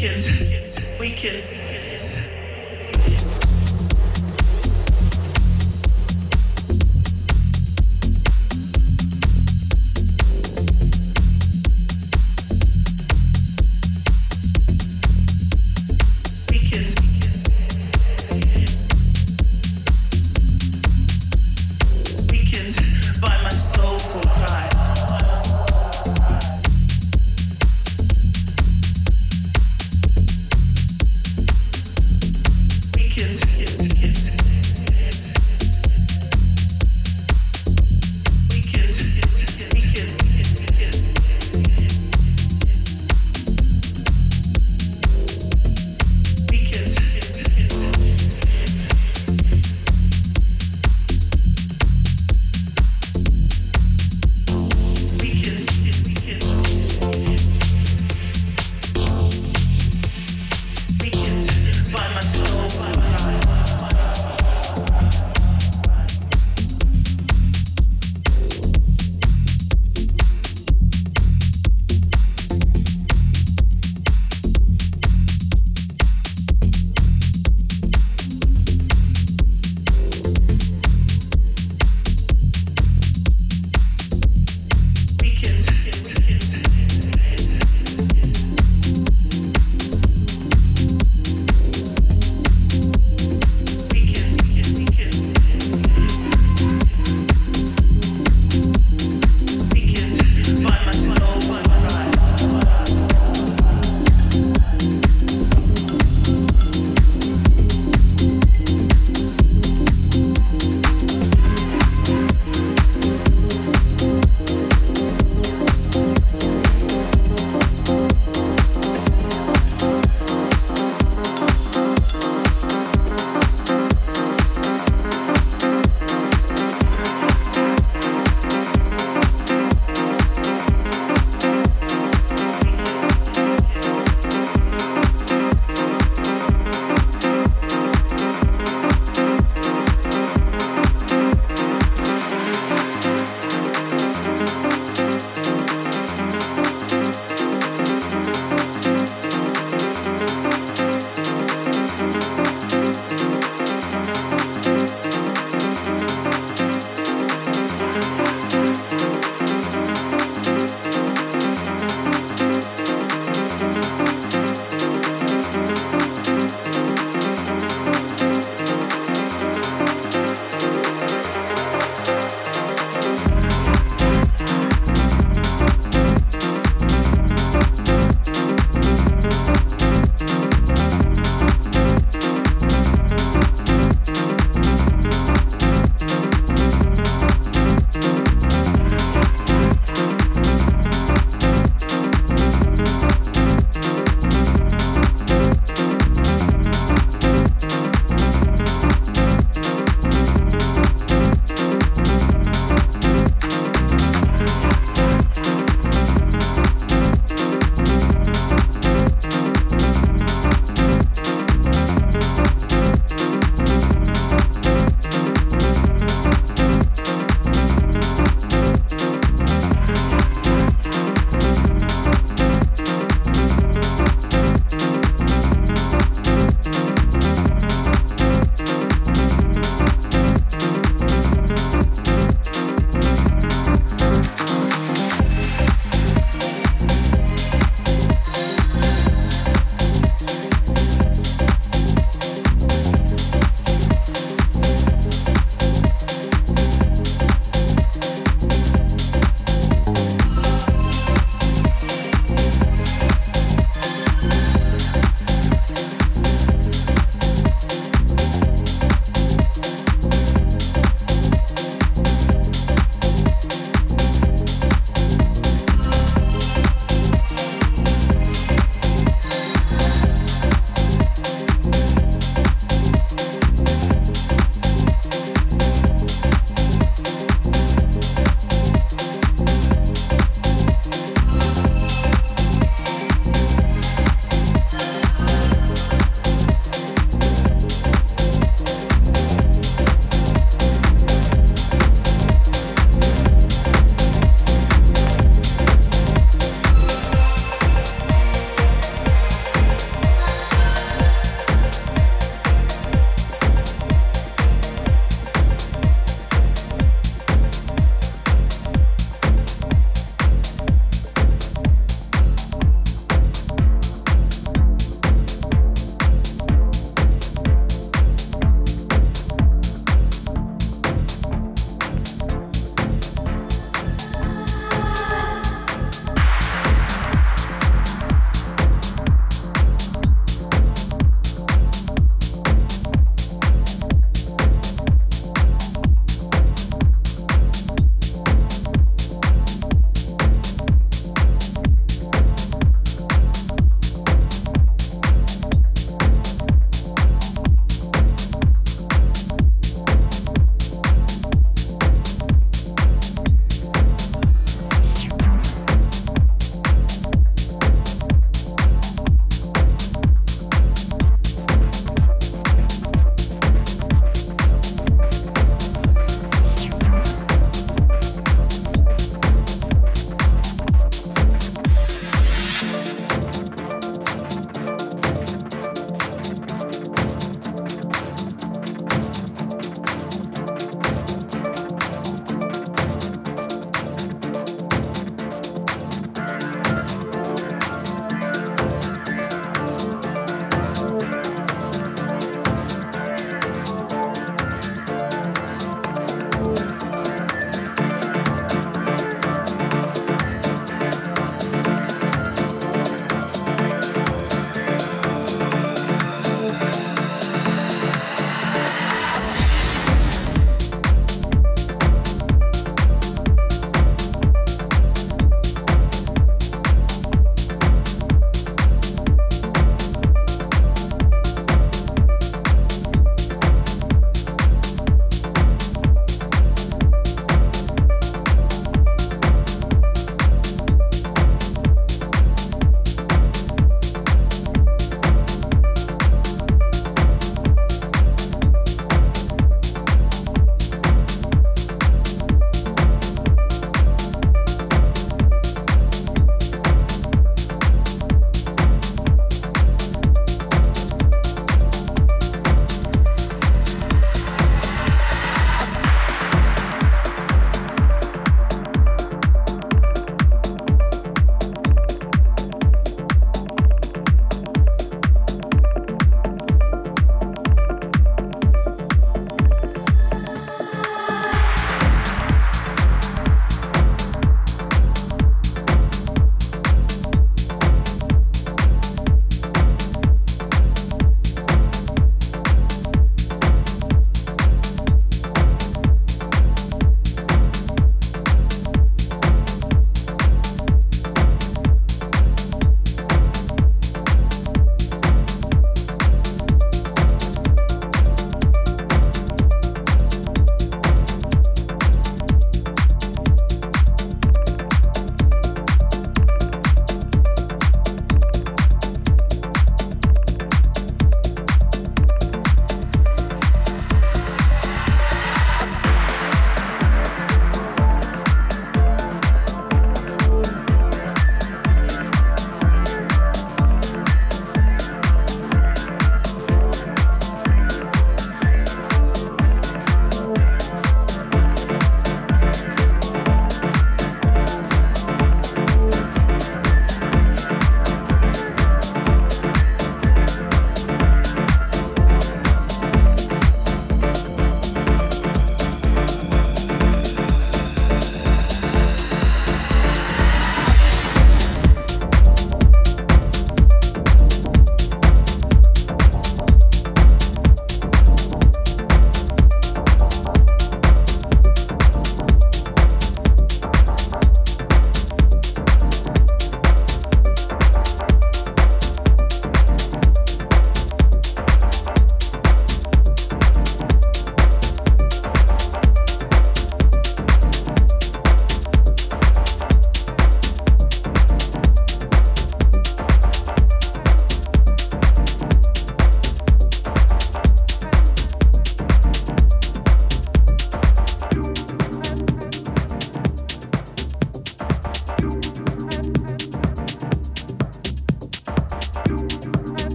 weekend, weekend.